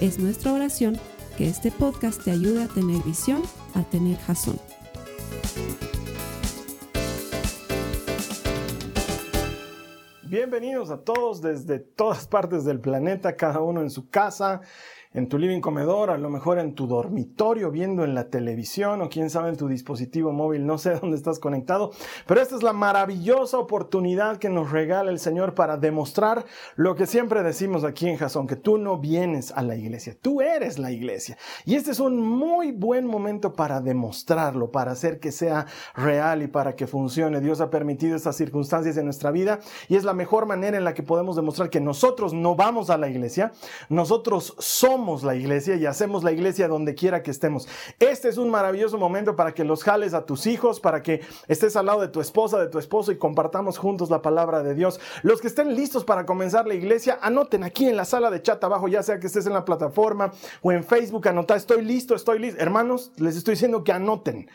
Es nuestra oración que este podcast te ayude a tener visión, a tener jazón. Bienvenidos a todos desde todas partes del planeta, cada uno en su casa, en tu living comedor, a lo mejor en tu dormitorio, viendo en la televisión o quién sabe en tu dispositivo móvil, no sé dónde estás conectado, pero esta es la maravillosa oportunidad que nos regala el Señor para demostrar lo que siempre decimos aquí en Jason, que tú no vienes a la iglesia, tú eres la iglesia. Y este es un muy buen momento para demostrarlo, para hacer que sea real y para que funcione. Dios ha permitido estas circunstancias en nuestra vida y es la mejor manera en la que podemos demostrar que nosotros no vamos a la iglesia, nosotros somos la iglesia y hacemos la iglesia donde quiera que estemos. Este es un maravilloso momento para que los jales a tus hijos, para que estés al lado de tu esposa, de tu esposo y compartamos juntos la palabra de Dios. Los que estén listos para comenzar la iglesia, anoten aquí en la sala de chat abajo, ya sea que estés en la plataforma o en Facebook, anota, estoy listo, estoy listo. Hermanos, les estoy diciendo que anoten.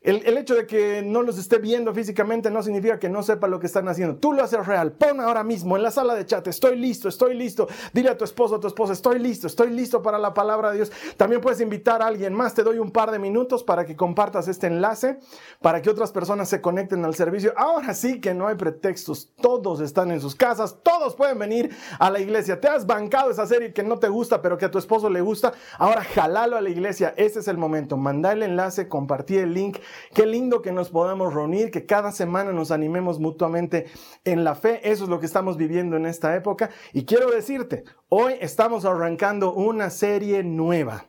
El, hecho de que no los esté viendo físicamente no significa que no sepa lo que están haciendo. Tú lo haces real. Pon ahora mismo en la sala de chat, estoy listo, estoy listo. Dile a tu esposo, a tu esposa, estoy listo, estoy listo para la palabra de Dios. También puedes invitar a alguien más. Te doy un par de minutos para que compartas este enlace, para que otras personas se conecten al servicio. Ahora sí que no hay pretextos. Todos están en sus casas, todos pueden venir a la iglesia. Te has bancado esa serie que no te gusta, pero que a tu esposo le gusta. Ahora jalalo a la iglesia. Ese es el momento. Manda el enlace, compartir el link Qué lindo que nos podamos reunir, que cada semana nos animemos mutuamente en la fe. Eso es lo que estamos viviendo en esta época. Y quiero decirte, hoy estamos arrancando una serie nueva.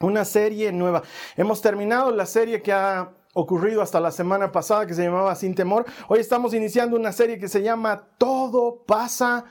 Una serie nueva. Hemos terminado la serie que ha ocurrido hasta la semana pasada que se llamaba Sin Temor. Hoy estamos iniciando una serie que se llama Todo pasa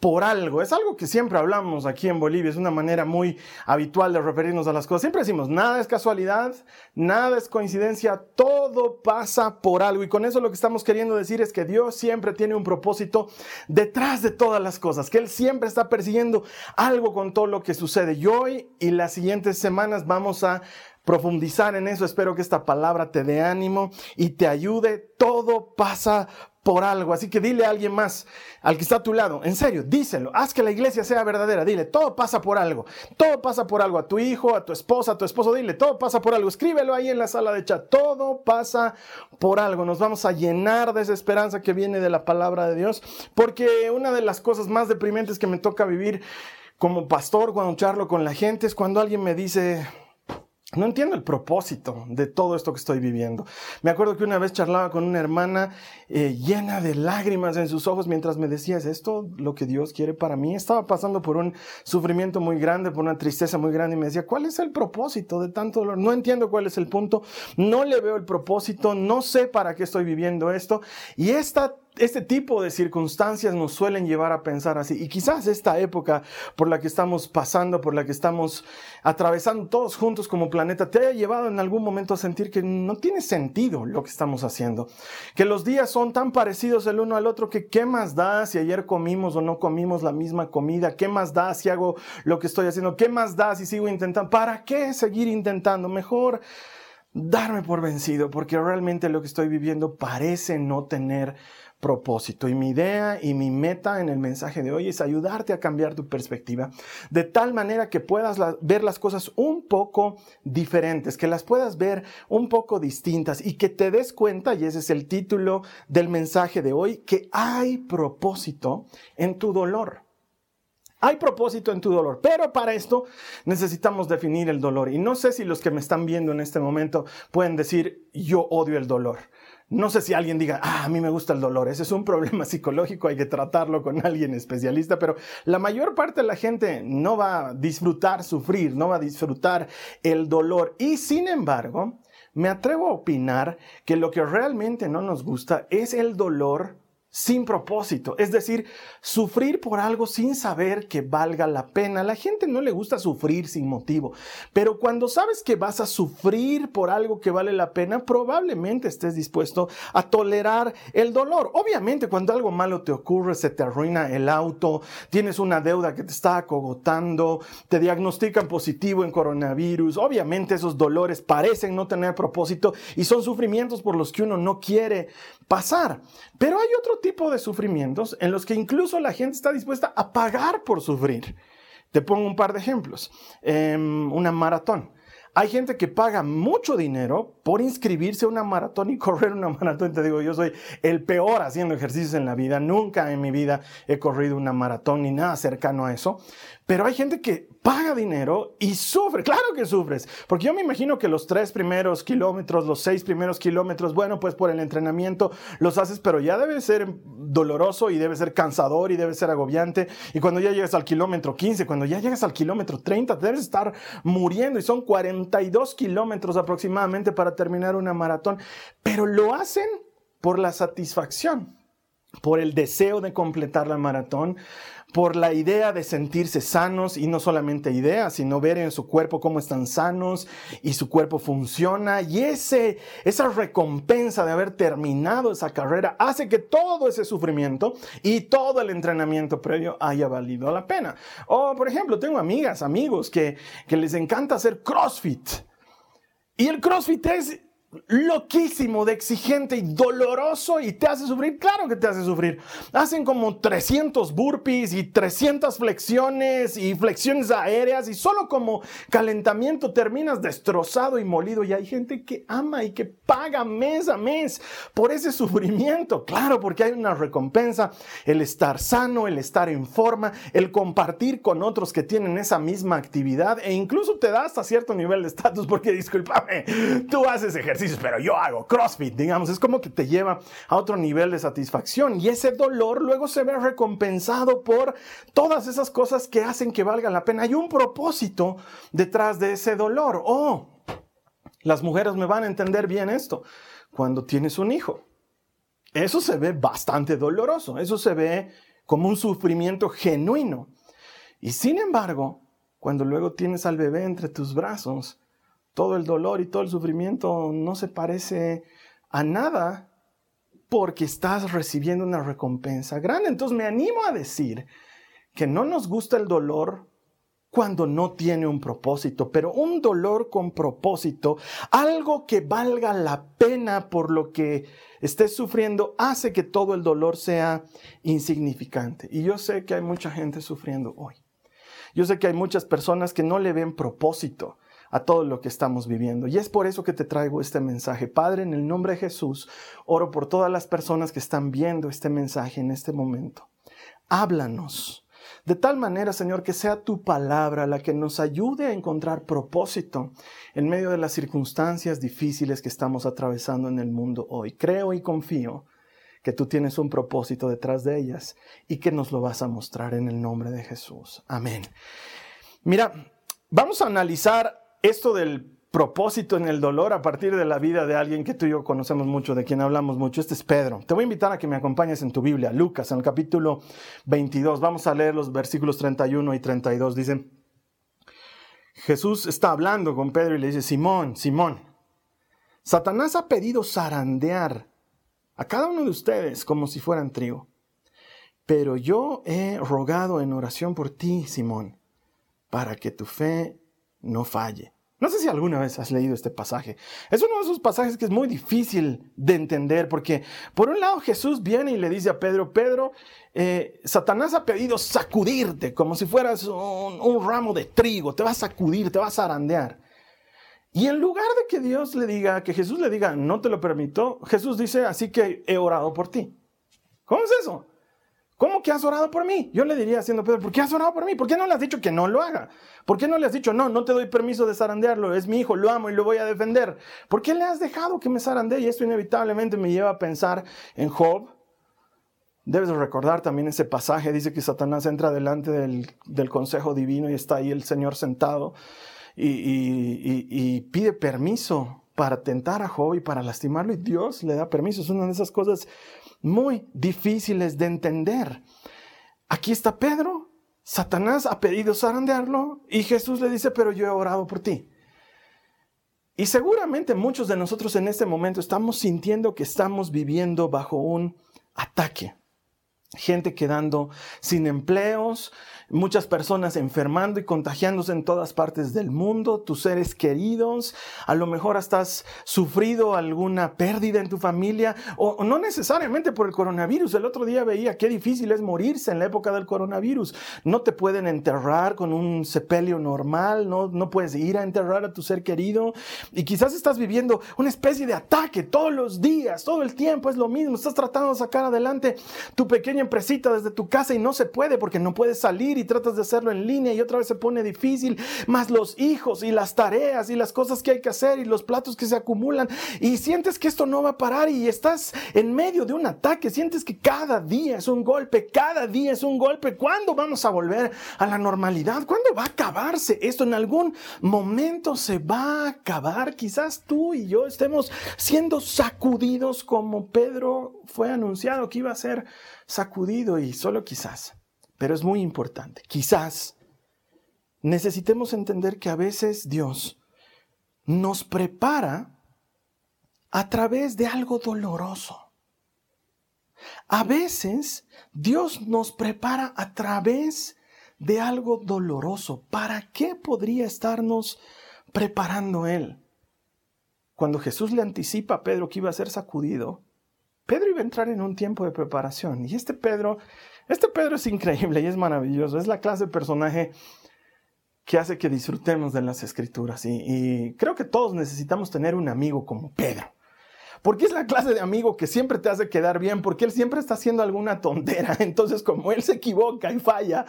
por algo. Es algo que siempre hablamos aquí en Bolivia, es una manera muy habitual de referirnos a las cosas. Siempre decimos, nada es casualidad, nada es coincidencia, todo pasa por algo. Y con eso lo que estamos queriendo decir es que Dios siempre tiene un propósito detrás de todas las cosas, que Él siempre está persiguiendo algo con todo lo que sucede. Y hoy y las siguientes semanas vamos a profundizar en eso. Espero que esta palabra te dé ánimo y te ayude. Todo pasa por algo. Así que dile a alguien más, al que está a tu lado, en serio, díselo, haz que la iglesia sea verdadera, dile, todo pasa por algo, todo pasa por algo, a tu hijo, a tu esposa, a tu esposo, dile, todo pasa por algo, escríbelo ahí en la sala de chat, todo pasa por algo, nos vamos a llenar de esa esperanza que viene de la palabra de Dios, porque una de las cosas más deprimentes que me toca vivir como pastor cuando charlo con la gente es cuando alguien me dice, no entiendo el propósito de todo esto que estoy viviendo. Me acuerdo que una vez charlaba con una hermana eh, llena de lágrimas en sus ojos mientras me decía, ¿es esto lo que Dios quiere para mí? Estaba pasando por un sufrimiento muy grande, por una tristeza muy grande y me decía, ¿cuál es el propósito de tanto dolor? No entiendo cuál es el punto, no le veo el propósito, no sé para qué estoy viviendo esto. Y esta este tipo de circunstancias nos suelen llevar a pensar así. Y quizás esta época por la que estamos pasando, por la que estamos atravesando todos juntos como planeta, te haya llevado en algún momento a sentir que no tiene sentido lo que estamos haciendo. Que los días son tan parecidos el uno al otro que qué más da si ayer comimos o no comimos la misma comida. ¿Qué más da si hago lo que estoy haciendo? ¿Qué más da si sigo intentando? ¿Para qué seguir intentando? Mejor darme por vencido porque realmente lo que estoy viviendo parece no tener propósito. Y mi idea y mi meta en el mensaje de hoy es ayudarte a cambiar tu perspectiva de tal manera que puedas ver las cosas un poco diferentes, que las puedas ver un poco distintas y que te des cuenta, y ese es el título del mensaje de hoy, que hay propósito en tu dolor. Hay propósito en tu dolor, pero para esto necesitamos definir el dolor. Y no sé si los que me están viendo en este momento pueden decir, yo odio el dolor. No sé si alguien diga, ah, a mí me gusta el dolor. Ese es un problema psicológico, hay que tratarlo con alguien especialista, pero la mayor parte de la gente no va a disfrutar sufrir, no va a disfrutar el dolor. Y sin embargo, me atrevo a opinar que lo que realmente no nos gusta es el dolor sin propósito, es decir, sufrir por algo sin saber que valga la pena. La gente no le gusta sufrir sin motivo, pero cuando sabes que vas a sufrir por algo que vale la pena, probablemente estés dispuesto a tolerar el dolor. Obviamente, cuando algo malo te ocurre, se te arruina el auto, tienes una deuda que te está acogotando, te diagnostican positivo en coronavirus, obviamente esos dolores parecen no tener propósito y son sufrimientos por los que uno no quiere pasar. Pero hay otro tipo de sufrimientos en los que incluso la gente está dispuesta a pagar por sufrir. Te pongo un par de ejemplos. Em, una maratón. Hay gente que paga mucho dinero por inscribirse a una maratón y correr una maratón. Te digo, yo soy el peor haciendo ejercicios en la vida. Nunca en mi vida he corrido una maratón ni nada cercano a eso. Pero hay gente que paga dinero y sufre. Claro que sufres. Porque yo me imagino que los tres primeros kilómetros, los seis primeros kilómetros, bueno, pues por el entrenamiento los haces, pero ya debe ser doloroso y debe ser cansador y debe ser agobiante. Y cuando ya llegas al kilómetro 15, cuando ya llegas al kilómetro 30, debes estar muriendo y son 42 kilómetros aproximadamente para terminar una maratón. Pero lo hacen por la satisfacción, por el deseo de completar la maratón por la idea de sentirse sanos y no solamente idea, sino ver en su cuerpo cómo están sanos y su cuerpo funciona y ese, esa recompensa de haber terminado esa carrera hace que todo ese sufrimiento y todo el entrenamiento previo haya valido la pena. O, por ejemplo, tengo amigas, amigos que, que les encanta hacer CrossFit. Y el CrossFit es loquísimo, de exigente y doloroso y te hace sufrir, claro que te hace sufrir. Hacen como 300 burpees y 300 flexiones y flexiones aéreas y solo como calentamiento terminas destrozado y molido y hay gente que ama y que paga mes a mes por ese sufrimiento. Claro, porque hay una recompensa, el estar sano, el estar en forma, el compartir con otros que tienen esa misma actividad e incluso te da hasta cierto nivel de estatus porque discúlpame, tú haces ejercicio pero yo hago CrossFit, digamos, es como que te lleva a otro nivel de satisfacción y ese dolor luego se ve recompensado por todas esas cosas que hacen que valgan la pena. Hay un propósito detrás de ese dolor. Oh, las mujeres me van a entender bien esto. Cuando tienes un hijo, eso se ve bastante doloroso, eso se ve como un sufrimiento genuino. Y sin embargo, cuando luego tienes al bebé entre tus brazos, todo el dolor y todo el sufrimiento no se parece a nada porque estás recibiendo una recompensa grande. Entonces me animo a decir que no nos gusta el dolor cuando no tiene un propósito, pero un dolor con propósito, algo que valga la pena por lo que estés sufriendo, hace que todo el dolor sea insignificante. Y yo sé que hay mucha gente sufriendo hoy. Yo sé que hay muchas personas que no le ven propósito a todo lo que estamos viviendo. Y es por eso que te traigo este mensaje. Padre, en el nombre de Jesús, oro por todas las personas que están viendo este mensaje en este momento. Háblanos. De tal manera, Señor, que sea tu palabra la que nos ayude a encontrar propósito en medio de las circunstancias difíciles que estamos atravesando en el mundo hoy. Creo y confío que tú tienes un propósito detrás de ellas y que nos lo vas a mostrar en el nombre de Jesús. Amén. Mira, vamos a analizar esto del propósito en el dolor a partir de la vida de alguien que tú y yo conocemos mucho, de quien hablamos mucho. Este es Pedro. Te voy a invitar a que me acompañes en tu Biblia, Lucas, en el capítulo 22. Vamos a leer los versículos 31 y 32. Dicen, Jesús está hablando con Pedro y le dice, Simón, Simón, Satanás ha pedido zarandear a cada uno de ustedes como si fueran trigo. Pero yo he rogado en oración por ti, Simón, para que tu fe no falle. No sé si alguna vez has leído este pasaje. Es uno de esos pasajes que es muy difícil de entender porque por un lado Jesús viene y le dice a Pedro, Pedro, eh, Satanás ha pedido sacudirte como si fueras un, ramo de trigo, te va a sacudir, te va a zarandear. Y en lugar de que Dios le diga, que Jesús le diga, no te lo permito, Jesús dice, así que he orado por ti. ¿Cómo es eso? ¿Cómo que has orado por mí? Yo le diría haciendo Pedro, ¿por qué has orado por mí? ¿Por qué no le has dicho que no lo haga? ¿Por qué no le has dicho, no, no te doy permiso de zarandearlo? Es mi hijo, lo amo y lo voy a defender. ¿Por qué le has dejado que me zarandee? Y esto inevitablemente me lleva a pensar en Job. Debes recordar también ese pasaje, dice que Satanás entra delante del, consejo divino y está ahí el Señor sentado y pide permiso para tentar a Job y para lastimarlo y Dios le da permiso. Es una de esas cosas muy difíciles de entender. Aquí está Pedro, Satanás ha pedido zarandearlo y Jesús le dice, pero yo he orado por ti. Y seguramente muchos de nosotros en este momento estamos sintiendo que estamos viviendo bajo un ataque. Gente quedando sin empleos, muchas personas enfermando y contagiándose en todas partes del mundo, tus seres queridos, a lo mejor has sufrido alguna pérdida en tu familia, o, no necesariamente por el coronavirus. El otro día veía qué difícil es morirse en la época del coronavirus. No te pueden enterrar con un sepelio normal, no, no puedes ir a enterrar a tu ser querido, y quizás estás viviendo una especie de ataque todos los días, todo el tiempo es lo mismo. Estás tratando de sacar adelante tu pequeña empresita desde tu casa y no se puede porque no puedes salir y tratas de hacerlo en línea y otra vez se pone difícil, más los hijos y las tareas y las cosas que hay que hacer y los platos que se acumulan y sientes que esto no va a parar y estás en medio de un ataque, sientes que cada día es un golpe, cada día es un golpe. ¿Cuándo vamos a volver a la normalidad? ¿Cuándo va a acabarse esto? En algún momento se va a acabar. Quizás tú y yo estemos siendo sacudidos como Pedro fue anunciado que iba a ser sacudido y solo quizás pero es muy importante. Quizás necesitemos entender que a veces Dios nos prepara a través de algo doloroso. A veces Dios nos prepara a través de algo doloroso. ¿Para qué podría estarnos preparando Él? Cuando Jesús le anticipa a Pedro que iba a ser sacudido, Pedro iba a entrar en un tiempo de preparación. Y este Pedro este Pedro es increíble y es maravilloso. Es la clase de personaje que hace que disfrutemos de las escrituras. Y, creo que todos necesitamos tener un amigo como Pedro. Porque es la clase de amigo que siempre te hace quedar bien, porque él siempre está haciendo alguna tontera. Entonces, como él se equivoca y falla,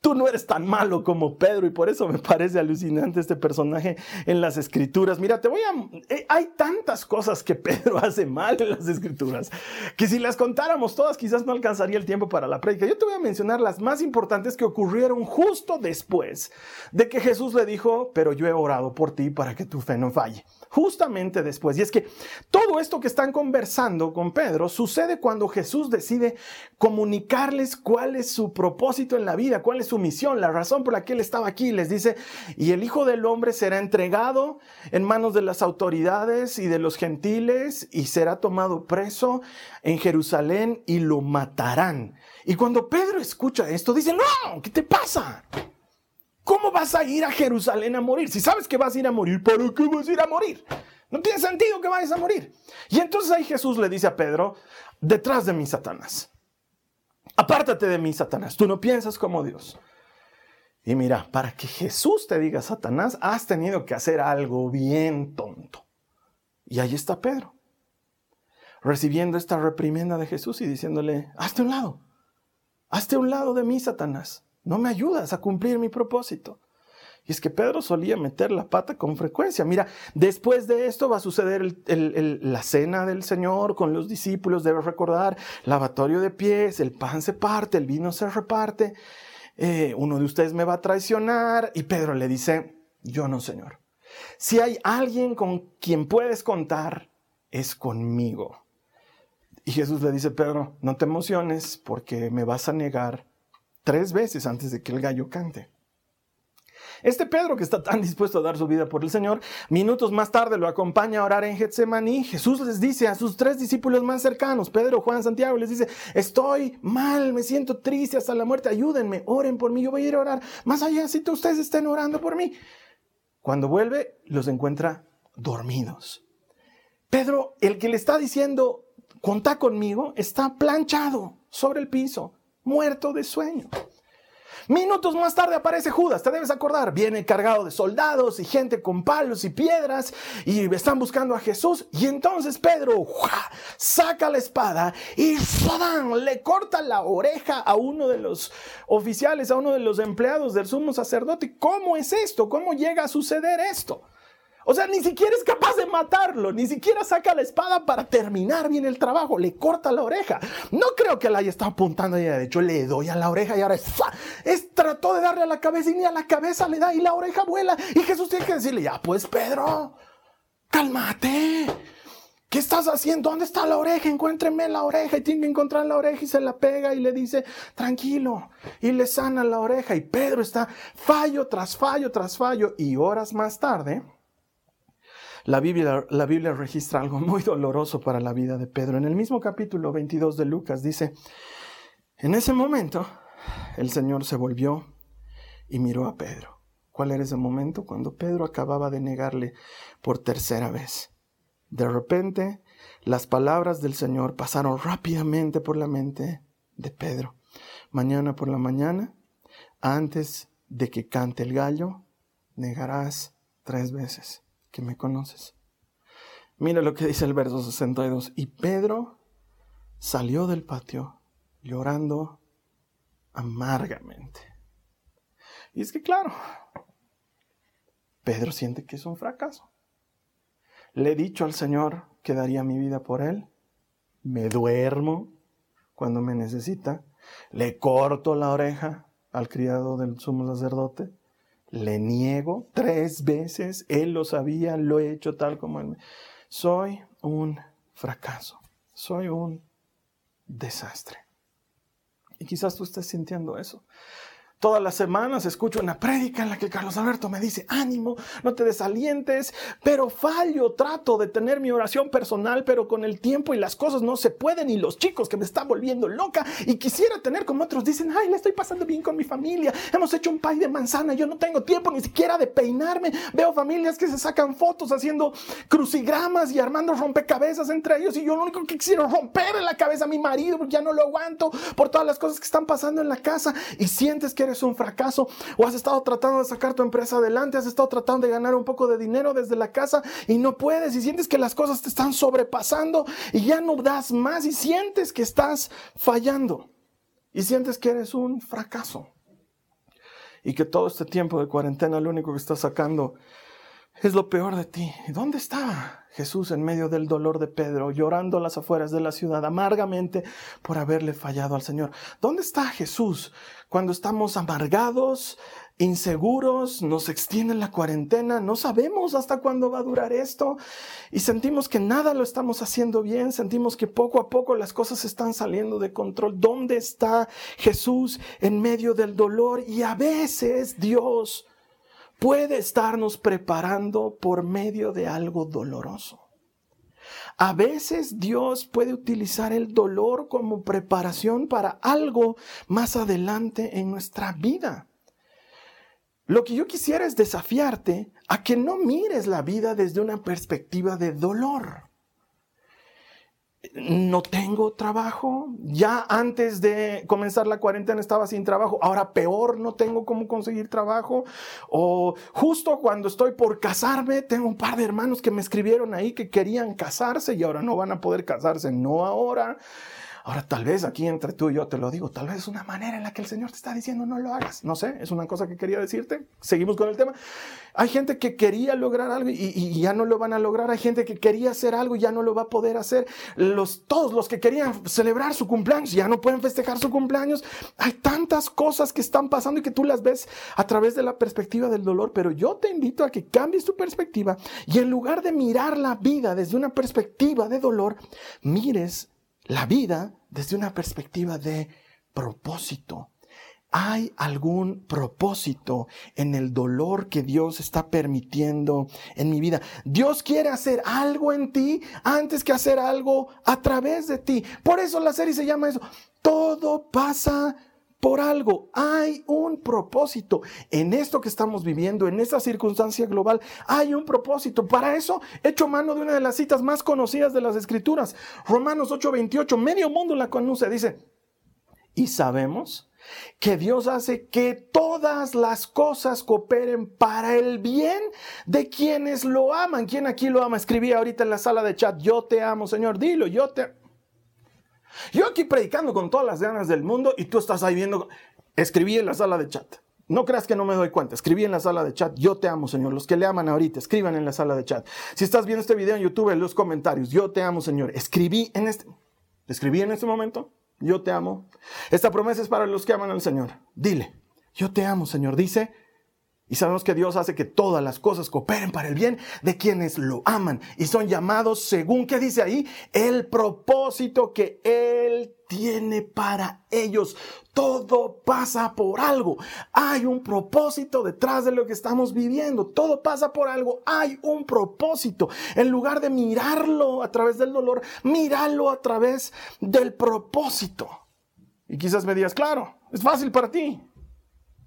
Tú no eres tan malo como Pedro y por eso me parece alucinante este personaje en las escrituras. Mira, te voy a... Eh, hay tantas cosas que Pedro hace mal en las escrituras que si las contáramos todas quizás no alcanzaría el tiempo para la prédica. Yo te voy a mencionar las más importantes que ocurrieron justo después de que Jesús le dijo, pero yo he orado por ti para que tu fe no falle justamente después. Y es que todo esto que están conversando con Pedro sucede cuando Jesús decide comunicarles cuál es su propósito en la vida, cuál es su misión, la razón por la que él estaba aquí. Les dice, y el Hijo del Hombre será entregado en manos de las autoridades y de los gentiles y será tomado preso en Jerusalén y lo matarán. Y cuando Pedro escucha esto, dice, no, ¿qué te pasa? ¿Cómo vas a ir a Jerusalén a morir? Si sabes que vas a ir a morir, ¿para qué vas a ir a morir? No tiene sentido que vayas a morir. Y entonces ahí Jesús le dice a Pedro, detrás de mí, Satanás. Apártate de mí, Satanás. Tú no piensas como Dios. Y mira, para que Jesús te diga, Satanás, has tenido que hacer algo bien tonto. Y ahí está Pedro, recibiendo esta reprimenda de Jesús y diciéndole, hazte un lado, hazte un lado de mí, Satanás no me ayudas a cumplir mi propósito. Y es que Pedro solía meter la pata con frecuencia. Mira, después de esto va a suceder la cena del Señor con los discípulos, debes recordar, lavatorio de pies, el pan se parte, el vino se reparte, eh, uno de ustedes me va a traicionar. Y Pedro le dice, yo no, Señor. Si hay alguien con quien puedes contar, es conmigo. Y Jesús le dice, Pedro, no te emociones porque me vas a negar tres veces antes de que el gallo cante. Este Pedro que está tan dispuesto a dar su vida por el Señor, minutos más tarde lo acompaña a orar en Getsemaní. Jesús les dice a sus tres discípulos más cercanos, Pedro, Juan, Santiago, les dice, estoy mal, me siento triste hasta la muerte, ayúdenme, oren por mí, yo voy a ir a orar. Más allá, si ustedes estén orando por mí. Cuando vuelve, los encuentra dormidos. Pedro, el que le está diciendo, contá conmigo, está planchado sobre el piso muerto de sueño. Minutos más tarde aparece Judas, te debes acordar, viene cargado de soldados y gente con palos y piedras y están buscando a Jesús y entonces Pedro saca la espada y le corta la oreja a uno de los oficiales, a uno de los empleados del sumo sacerdote. ¿Cómo es esto? ¿Cómo llega a suceder esto? O sea, ni siquiera es capaz de matarlo, ni siquiera saca la espada para terminar bien el trabajo, le corta la oreja. No creo que la haya estado apuntando ella, de hecho le doy a la oreja y ahora es, es trató de darle a la cabeza y ni a la cabeza le da y la oreja vuela y Jesús tiene que decirle, ya pues Pedro, cálmate. ¿Qué estás haciendo? ¿Dónde está la oreja? Encuéntreme la oreja. Y tiene que encontrar la oreja y se la pega y le dice, tranquilo. Y le sana la oreja. Y Pedro está fallo tras fallo tras fallo. Y horas más tarde, la Biblia, la Biblia registra algo muy doloroso para la vida de Pedro. En el mismo capítulo 22 de Lucas dice, en ese momento el Señor se volvió y miró a Pedro. ¿Cuál era ese momento? Cuando Pedro acababa de negarle por tercera vez. De repente, las palabras del Señor pasaron rápidamente por la mente de Pedro. Mañana por la mañana, antes de que cante el gallo, negarás tres veces que me conoces. Mira lo que dice el verso 62. Y Pedro salió del patio llorando amargamente. Y es que claro, Pedro siente que es un fracaso. Le he dicho al Señor que daría mi vida por Él. Me duermo cuando me necesita. Le corto la oreja al criado del sumo sacerdote le niego tres veces, él lo sabía, lo he hecho tal como él. Soy un fracaso, soy un desastre. Y quizás tú estés sintiendo eso. Todas las semanas escucho una prédica en la que Carlos Alberto me dice, ánimo, no te desalientes, pero fallo, trato de tener mi oración personal, pero con el tiempo y las cosas no se pueden y los chicos que me están volviendo loca y quisiera tener como otros dicen, ay, le estoy pasando bien con mi familia, hemos hecho un pay de manzana, yo no tengo tiempo ni siquiera de peinarme, veo familias que se sacan fotos haciendo crucigramas y armando rompecabezas entre ellos y yo lo único que quisiera romper en la cabeza a mi marido, porque ya no lo aguanto por todas las cosas que están pasando en la casa y sientes que eres un fracaso o has estado tratando de sacar tu empresa adelante, has estado tratando de ganar un poco de dinero desde la casa y no puedes y sientes que las cosas te están sobrepasando y ya no das más y sientes que estás fallando y sientes que eres un fracaso y que todo este tiempo de cuarentena lo único que estás sacando es lo peor de ti. ¿Dónde estaba Jesús en medio del dolor de Pedro, llorando a las afueras de la ciudad amargamente por haberle fallado al Señor? ¿Dónde está Jesús cuando estamos amargados, inseguros, nos extiende la cuarentena, no sabemos hasta cuándo va a durar esto y sentimos que nada lo estamos haciendo bien, sentimos que poco a poco las cosas están saliendo de control. ¿Dónde está Jesús en medio del dolor? Y a veces Dios puede estarnos preparando por medio de algo doloroso. A veces Dios puede utilizar el dolor como preparación para algo más adelante en nuestra vida. Lo que yo quisiera es desafiarte a que no mires la vida desde una perspectiva de dolor no tengo trabajo. Ya antes de comenzar la cuarentena estaba sin trabajo. Ahora peor, no tengo cómo conseguir trabajo. O justo cuando estoy por casarme, tengo un par de hermanos que me escribieron ahí que querían casarse y ahora no van a poder casarse. No ahora. Ahora tal vez aquí entre tú y yo te lo digo, tal vez es una manera en la que el Señor te está diciendo no lo hagas. No sé, es una cosa que quería decirte. Seguimos con el tema. Hay gente que quería lograr algo y, ya no lo van a lograr. Hay gente que quería hacer algo y ya no lo va a poder hacer. Los, todos los que querían celebrar su cumpleaños ya no pueden festejar su cumpleaños. Hay tantas cosas que están pasando y que tú las ves a través de la perspectiva del dolor. Pero yo te invito a que cambies tu perspectiva y en lugar de mirar la vida desde una perspectiva de dolor, mires la vida desde una perspectiva de propósito. ¿Hay algún propósito en el dolor que Dios está permitiendo en mi vida? Dios quiere hacer algo en ti antes que hacer algo a través de ti. Por eso la serie se llama eso. Todo pasa por algo. Hay un propósito. En esto que estamos viviendo, en esta circunstancia global, hay un propósito. Para eso he hecho mano de una de las citas más conocidas de las Escrituras. Romanos 8:28. Medio mundo la conoce. Dice, y sabemos que Dios hace que todas las cosas cooperen para el bien de quienes lo aman. ¿Quién aquí lo ama? Escribí ahorita en la sala de chat, yo te amo, Señor, dilo, yo te yo aquí predicando con todas las ganas del mundo y tú estás ahí viendo, escribí en la sala de chat. No creas que no me doy cuenta. Escribí en la sala de chat. Yo te amo, Señor. Los que le aman ahorita, escriban en la sala de chat. Si estás viendo este video en YouTube, en los comentarios. Yo te amo, Señor. Escribí en este. Escribí en este momento. Yo te amo. Esta promesa es para los que aman al Señor. Dile. Yo te amo, Señor. Dice. Y sabemos que Dios hace que todas las cosas cooperen para el bien de quienes lo aman y son llamados según, ¿qué dice ahí? El propósito que Él tiene para ellos. Todo pasa por algo. Hay un propósito detrás de lo que estamos viviendo. Todo pasa por algo. Hay un propósito. En lugar de mirarlo a través del dolor, míralo a través del propósito. Y quizás me digas, claro, es fácil para ti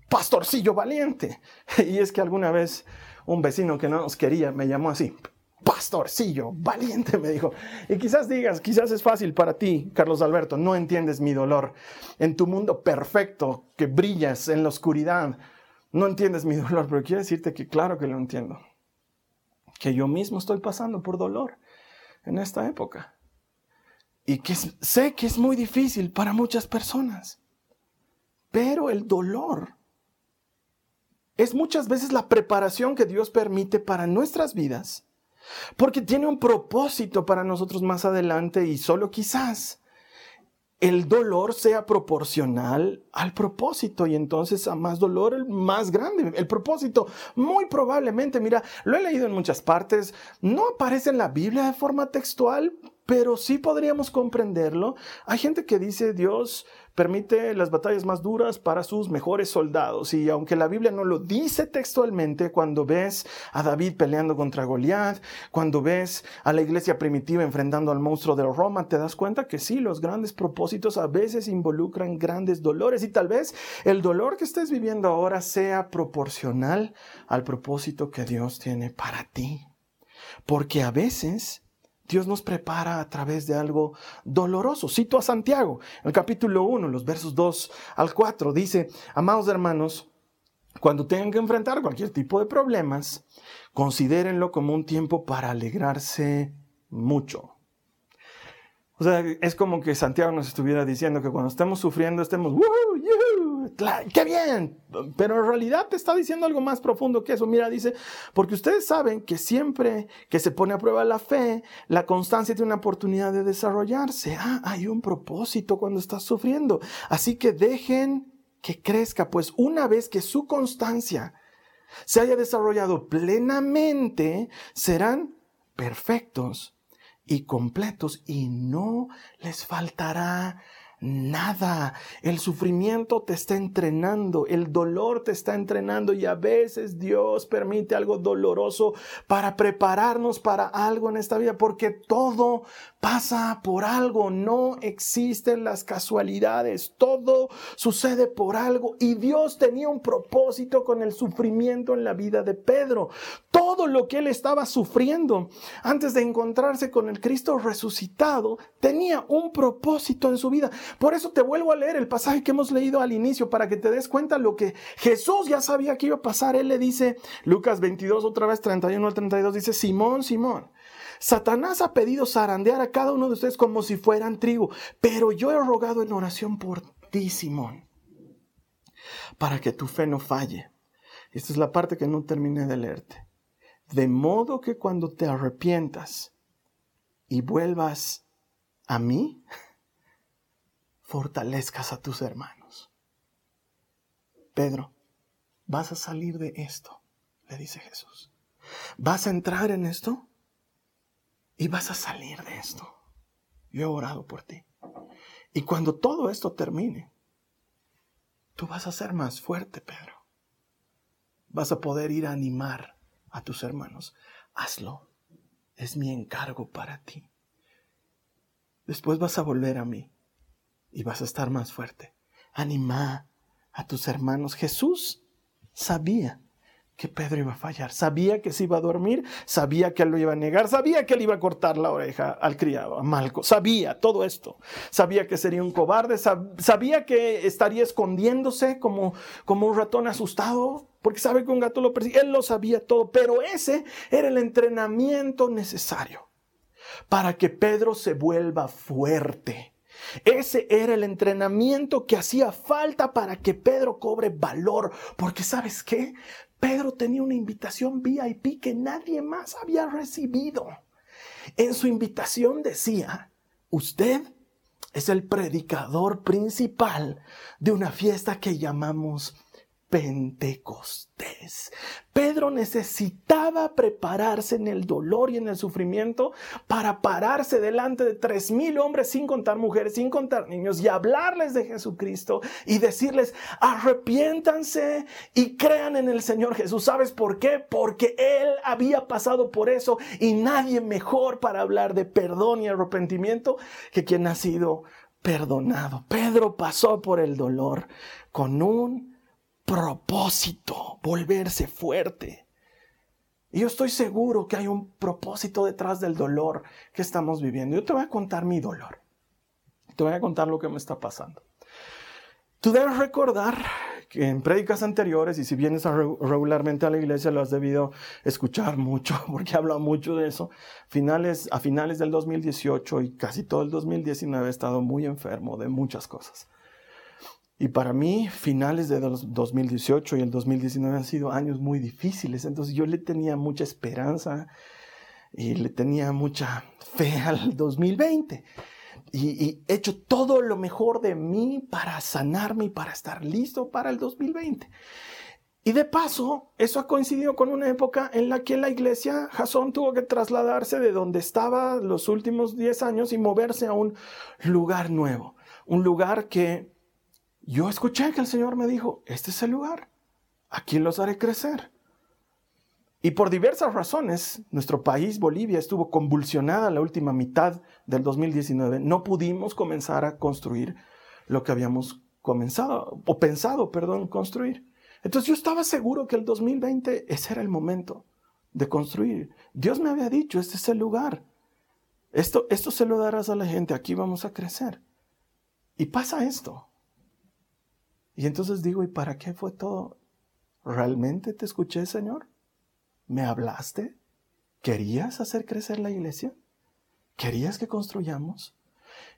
pastorcillo valiente. Y es que alguna vez un vecino que no nos quería me llamó así, pastorcillo valiente, me dijo. Y quizás digas, quizás es fácil para ti, Carlos Alberto, no entiendes mi dolor. En tu mundo perfecto, que brillas en la oscuridad, no entiendes mi dolor, pero quiero decirte que claro que lo entiendo. Que yo mismo estoy pasando por dolor en esta época. Y que sé que es muy difícil para muchas personas. Pero el dolor es muchas veces la preparación que Dios permite para nuestras vidas, porque tiene un propósito para nosotros más adelante y solo quizás el dolor sea proporcional al propósito y entonces a más dolor el más grande. El propósito muy probablemente, mira, lo he leído en muchas partes, no aparece en la Biblia de forma textual, pero sí podríamos comprenderlo. Hay gente que dice Dios permite las batallas más duras para sus mejores soldados. Y aunque la Biblia no lo dice textualmente, cuando ves a David peleando contra Goliat, cuando ves a la iglesia primitiva enfrentando al monstruo de Roma, te das cuenta que sí, los grandes propósitos a veces involucran grandes dolores y tal vez el dolor que estés viviendo ahora sea proporcional al propósito que Dios tiene para ti. Porque a veces Dios nos prepara a través de algo doloroso. Cito a Santiago, el capítulo 1, los versos 2 al 4, dice, amados hermanos, cuando tengan que enfrentar cualquier tipo de problemas, considérenlo como un tiempo para alegrarse mucho. O sea, es como que Santiago nos estuviera diciendo que cuando estemos sufriendo estemos, ¡Qué bien! Pero en realidad te está diciendo algo más profundo que eso. Mira, dice, porque ustedes saben que siempre que se pone a prueba la fe, la constancia tiene una oportunidad de desarrollarse. Ah, hay un propósito cuando estás sufriendo. Así que dejen que crezca, pues una vez que su constancia se haya desarrollado plenamente, serán perfectos y completos y no les faltará nada. El sufrimiento te está entrenando, el dolor te está entrenando y a veces Dios permite algo doloroso para prepararnos para algo en esta vida, porque todo pasa por algo, no existen las casualidades, todo sucede por algo y Dios tenía un propósito con el sufrimiento en la vida de Pedro. Todo lo que él estaba sufriendo antes de encontrarse con el Cristo resucitado tenía un propósito en su vida. Por eso te vuelvo a leer el pasaje que hemos leído al inicio para que te des cuenta lo que Jesús ya sabía que iba a pasar. Él le dice, Lucas 22, otra vez 31 al 32, dice, Simón, Simón. Satanás ha pedido zarandear a cada uno de ustedes como si fueran trigo, pero yo he rogado en oración por ti, Simón, para que tu fe no falle. Esta es la parte que no terminé de leerte. De modo que cuando te arrepientas y vuelvas a mí, fortalezcas a tus hermanos. Pedro, vas a salir de esto, le dice Jesús. ¿Vas a entrar en esto? Y vas a salir de esto. Yo he orado por ti. Y cuando todo esto termine, tú vas a ser más fuerte, Pedro. Vas a poder ir a animar a tus hermanos. Hazlo. Es mi encargo para ti. Después vas a volver a mí y vas a estar más fuerte. Anima a tus hermanos. Jesús sabía que Pedro iba a fallar, sabía que se iba a dormir, sabía que él lo iba a negar, sabía que él iba a cortar la oreja al criado, a Malco, sabía todo esto, sabía que sería un cobarde, sabía que estaría escondiéndose como, como un ratón asustado, porque sabe que un gato lo persigue, él lo sabía todo, pero ese era el entrenamiento necesario para que Pedro se vuelva fuerte ese era el entrenamiento que hacía falta para que Pedro cobre valor. Porque sabes qué? Pedro tenía una invitación VIP que nadie más había recibido. En su invitación decía, usted es el predicador principal de una fiesta que llamamos Pentecostés. Pedro necesitaba prepararse en el dolor y en el sufrimiento para pararse delante de tres mil hombres, sin contar mujeres, sin contar niños, y hablarles de Jesucristo y decirles, arrepiéntanse y crean en el Señor Jesús. ¿Sabes por qué? Porque Él había pasado por eso y nadie mejor para hablar de perdón y arrepentimiento que quien ha sido perdonado. Pedro pasó por el dolor con un propósito, volverse fuerte. Y yo estoy seguro que hay un propósito detrás del dolor que estamos viviendo. Yo te voy a contar mi dolor. Te voy a contar lo que me está pasando. Tú debes recordar que en prédicas anteriores, y si vienes regularmente a la iglesia, lo has debido escuchar mucho, porque habla mucho de eso. A finales del 2018 y casi todo el 2019 he estado muy enfermo de muchas cosas. Y para mí, finales de 2018 y el 2019 han sido años muy difíciles. Entonces yo le tenía mucha esperanza y le tenía mucha fe al 2020. Y, he hecho todo lo mejor de mí para sanarme y para estar listo para el 2020. Y de paso, eso ha coincidido con una época en la que la iglesia Jasón tuvo que trasladarse de donde estaba los últimos 10 años y moverse a un lugar nuevo. Un lugar que yo escuché que el Señor me dijo, este es el lugar, aquí los haré crecer. Y por diversas razones, nuestro país, Bolivia, estuvo convulsionada la última mitad del 2019. No pudimos comenzar a construir lo que habíamos comenzado, o pensado, perdón, construir. Entonces yo estaba seguro que el 2020 ese era el momento de construir. Dios me había dicho, este es el lugar. Esto, esto se lo darás a la gente, aquí vamos a crecer. Y pasa esto. Y entonces digo, ¿y para qué fue todo? ¿Realmente te escuché, Señor? ¿Me hablaste? ¿Querías hacer crecer la iglesia? ¿Querías que construyamos?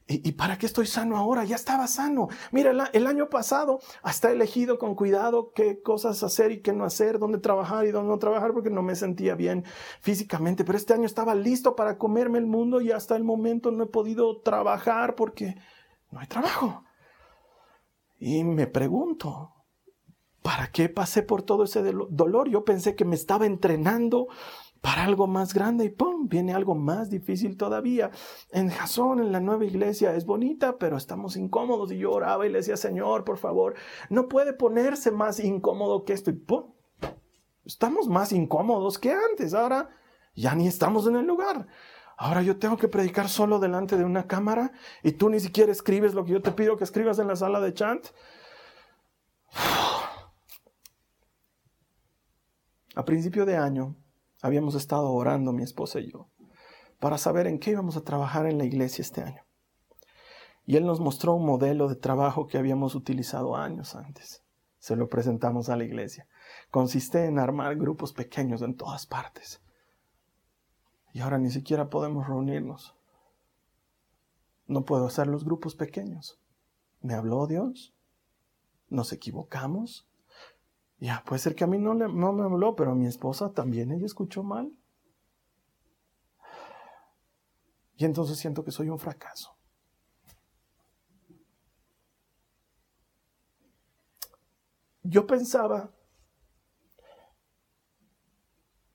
¿Y, para qué estoy sano ahora? Ya estaba sano. Mira, el, año pasado hasta elegido con cuidado qué cosas hacer y qué no hacer, dónde trabajar y dónde no trabajar, porque no me sentía bien físicamente. Pero este año estaba listo para comerme el mundo y hasta el momento no he podido trabajar porque no hay trabajo. Y me pregunto, ¿para qué pasé por todo ese dolor? Yo pensé que me estaba entrenando para algo más grande y ¡pum! Viene algo más difícil todavía. En Jasón, en la nueva iglesia, es bonita, pero estamos incómodos. Y yo oraba y le decía, Señor, por favor, no puede ponerse más incómodo que esto. Y ¡pum! Estamos más incómodos que antes. Ahora ya ni estamos en el lugar. Ahora yo tengo que predicar solo delante de una cámara y tú ni siquiera escribes lo que yo te pido que escribas en la sala de chant. A principio de año habíamos estado orando mi esposa y yo para saber en qué íbamos a trabajar en la iglesia este año. Y él nos mostró un modelo de trabajo que habíamos utilizado años antes. Se lo presentamos a la iglesia. Consiste en armar grupos pequeños en todas partes y ahora ni siquiera podemos reunirnos. No puedo hacer los grupos pequeños. ¿Me habló Dios? ¿Nos equivocamos? Ya, puede ser que a mí no, no me habló, pero a mi esposa también ella escuchó mal. Y entonces siento que soy un fracaso. Yo pensaba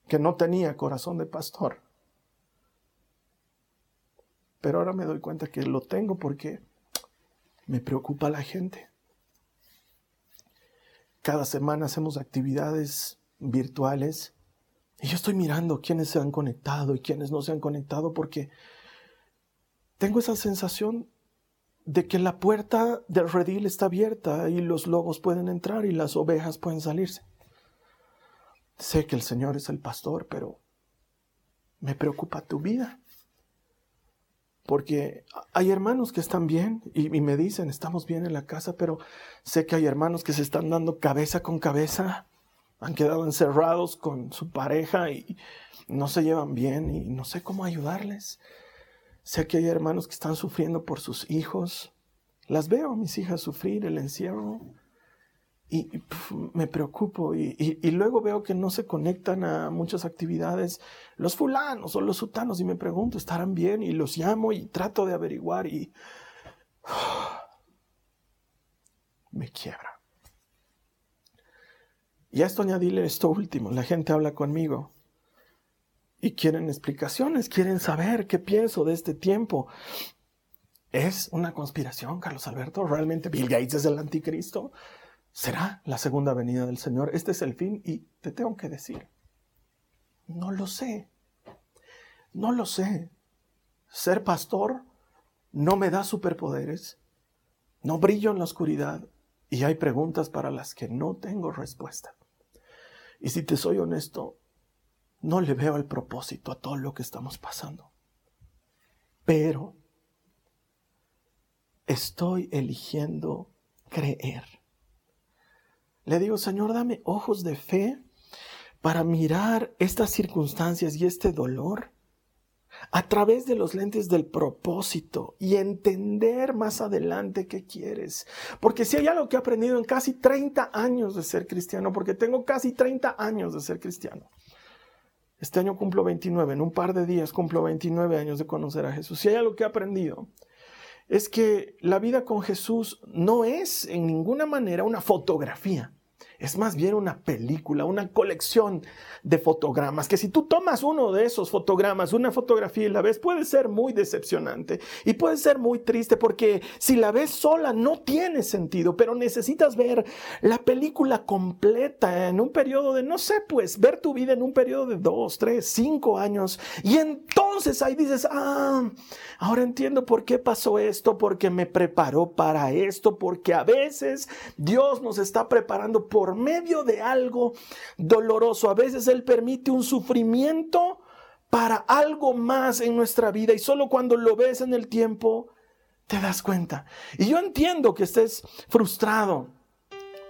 que no tenía corazón de pastor. Pero ahora me doy cuenta que lo tengo porque me preocupa la gente. Cada semana hacemos actividades virtuales y yo estoy mirando quiénes se han conectado y quiénes no se han conectado porque tengo esa sensación de que la puerta del redil está abierta y los lobos pueden entrar y las ovejas pueden salirse. Sé que el Señor es el pastor, pero me preocupa tu vida. Porque hay hermanos que están bien y, me dicen, estamos bien en la casa, pero sé que hay hermanos que se están dando cabeza con cabeza, han quedado encerrados con su pareja y no se llevan bien y no sé cómo ayudarles. Sé que hay hermanos que están sufriendo por sus hijos. Las veo a mis hijas sufrir el encierro y, me preocupo y, luego veo que no se conectan a muchas actividades los fulanos o los sutanos y me pregunto, ¿estarán bien? Y los llamo y trato de averiguar y me quiebra. Y a esto añadirle esto último, la gente habla conmigo y quieren explicaciones, quieren saber qué pienso de este tiempo. ¿Es una conspiración, Carlos Alberto? ¿Realmente Bill Gates es el anticristo? ¿Será la segunda venida del Señor? Este es el fin y te tengo que decir, no lo sé. No lo sé. Ser pastor no me da superpoderes. No brillo en la oscuridad y hay preguntas para las que no tengo respuesta. Y si te soy honesto, no le veo el propósito a todo lo que estamos pasando. Pero estoy eligiendo creer. Le digo, Señor, dame ojos de fe para mirar estas circunstancias y este dolor a través de los lentes del propósito y entender más adelante qué quieres. Porque si hay algo que he aprendido en casi 30 años de ser cristiano, porque tengo casi 30 años de ser cristiano. Este año cumplo 29, en un par de días cumplo 29 años de conocer a Jesús. Si hay algo que he aprendido, es que la vida con Jesús no es en ninguna manera una fotografía es más bien una película, una colección de fotogramas, que si tú tomas uno de esos fotogramas, una fotografía y la ves, puede ser muy decepcionante y puede ser muy triste porque si la ves sola no tiene sentido, pero necesitas ver la película completa en un periodo de, no sé, pues ver tu vida en un periodo de dos, tres, cinco años y entonces ahí dices, ah, ahora entiendo por qué pasó esto, porque me preparó para esto, porque a veces Dios nos está preparando por medio de algo doloroso. A veces Él permite un sufrimiento para algo más en nuestra vida y solo cuando lo ves en el tiempo te das cuenta. Y yo entiendo que estés frustrado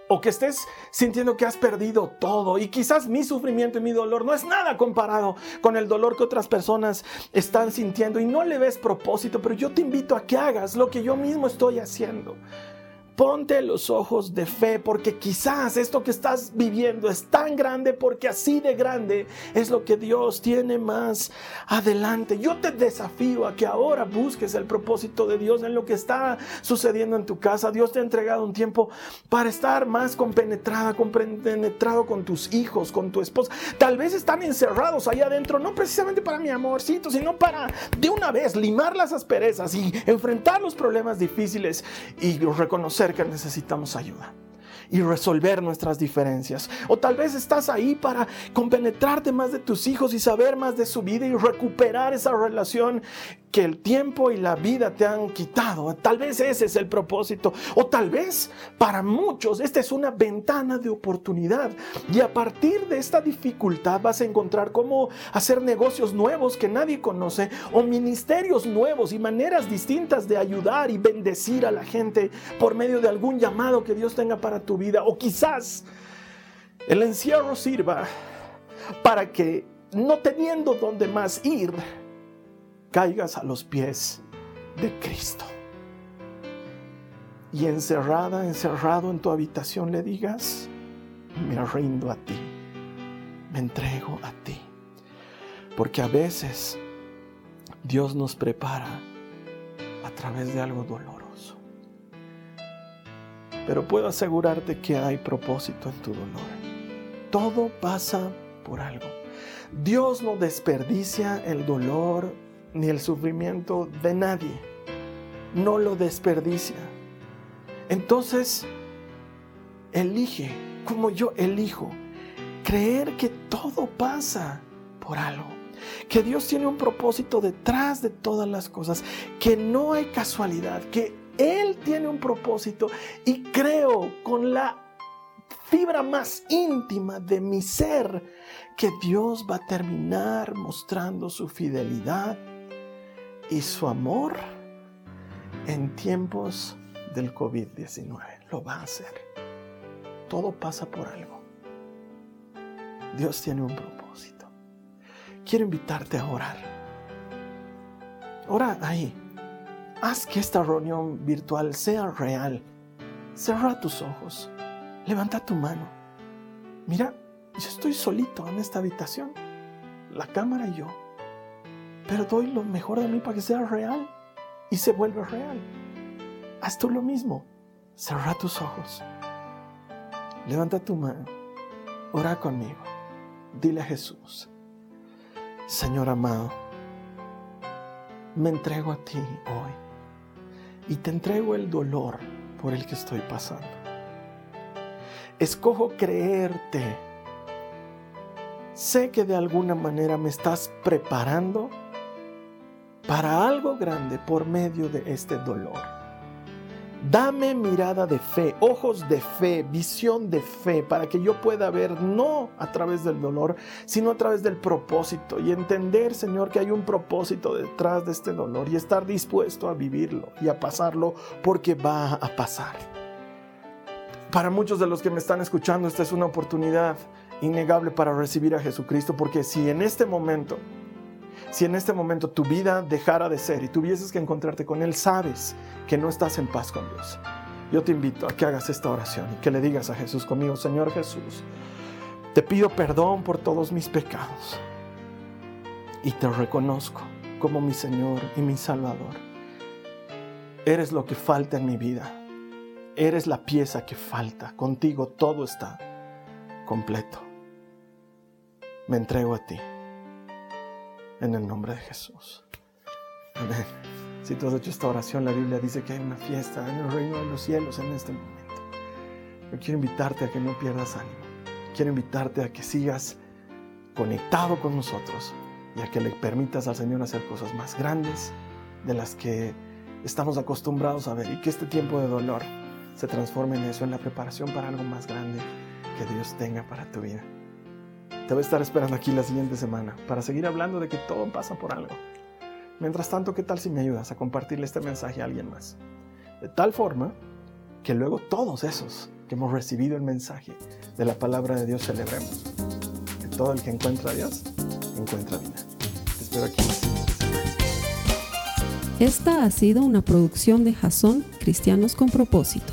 o que estés sintiendo que has perdido todo y quizás mi sufrimiento y mi dolor no es nada comparado con el dolor que otras personas están sintiendo y no le ves propósito, pero yo te invito a que hagas lo que yo mismo estoy haciendo. Ponte los ojos de fe porque quizás esto que estás viviendo es tan grande porque así de grande es lo que Dios tiene más adelante. Yo te desafío a que ahora busques el propósito de Dios en lo que está sucediendo en tu casa. Dios te ha entregado un tiempo para estar más compenetrada, compenetrado con tus hijos, con tu esposa. Tal vez están encerrados ahí adentro, no precisamente para mi amorcito, sino para de una vez limar las asperezas y enfrentar los problemas difíciles y reconocer que necesitamos ayuda y resolver nuestras diferencias. O tal vez estás ahí para compenetrarte más de tus hijos y saber más de su vida y recuperar esa relación que el tiempo y la vida te han quitado. Tal vez ese es el propósito. O tal vez para muchos esta es una ventana de oportunidad. Y a partir de esta dificultad vas a encontrar cómo hacer negocios nuevos que nadie conoce o ministerios nuevos y maneras distintas de ayudar y bendecir a la gente por medio de algún llamado que Dios tenga para tu vida. O quizás el encierro sirva para que no teniendo dónde más ir, caigas a los pies de Cristo. Y encerrada, encerrado en tu habitación le digas, me rindo a ti, me entrego a ti. Porque a veces Dios nos prepara a través de algo doloroso. Pero puedo asegurarte que hay propósito en tu dolor. Todo pasa por algo. Dios no desperdicia el dolor ni el sufrimiento de nadie. No lo desperdicia. Entonces, elige, como yo elijo, creer que todo pasa por algo. Que Dios tiene un propósito detrás de todas las cosas, que no hay casualidad, que Él tiene un propósito y creo con la fibra más íntima de mi ser que Dios va a terminar mostrando su fidelidad y su amor en tiempos del COVID-19. Lo va a hacer. Todo pasa por algo. Dios tiene un propósito. Quiero invitarte a orar. Ora ahí. Haz que esta reunión virtual sea real. Cerra tus ojos. Levanta tu mano. Mira, yo estoy solito en esta habitación. La cámara y yo pero doy lo mejor de mí para que sea real y se vuelva real. Haz tú lo mismo. Cerra tus ojos. Levanta tu mano ora conmigo. Dile a Jesús, Señor amado, me entrego a ti hoy y te entrego el dolor por el que estoy pasando. Escojo creerte. Sé que de alguna manera me estás preparando para algo grande por medio de este dolor. Dame mirada de fe, ojos de fe, visión de fe, para que yo pueda ver no a través del dolor, sino a través del propósito y entender, Señor, que hay un propósito detrás de este dolor y estar dispuesto a vivirlo y a pasarlo porque va a pasar. Para muchos de los que me están escuchando, esta es una oportunidad innegable para recibir a Jesucristo, porque si en este momento si en este momento tu vida dejara de ser y tuvieses que encontrarte con Él, sabes que no estás en paz con Dios. Yo te invito a que hagas esta oración y que le digas a Jesús conmigo, Señor Jesús, te pido perdón por todos mis pecados y te reconozco como mi Señor y mi Salvador. Eres lo que falta en mi vida. Eres la pieza que falta. Contigo todo está completo. Me entrego a ti en el nombre de Jesús. Amén. Si tú has hecho esta oración, la Biblia dice que hay una fiesta en el reino de los cielos en este momento. Yo quiero invitarte a que no pierdas ánimo. Quiero invitarte a que sigas conectado con nosotros y a que le permitas al Señor hacer cosas más grandes de las que estamos acostumbrados a ver y que este tiempo de dolor se transforme en eso, en la preparación para algo más grande que Dios tenga para tu vida. Te voy a estar esperando aquí la siguiente semana para seguir hablando de que todo pasa por algo. Mientras tanto, ¿qué tal si me ayudas a compartirle este mensaje a alguien más? De tal forma que luego todos esos que hemos recibido el mensaje de la palabra de Dios celebremos. Que todo el que encuentra a Dios encuentra vida. Te espero aquí. Esta ha sido una producción de Jason Cristianos con Propósito.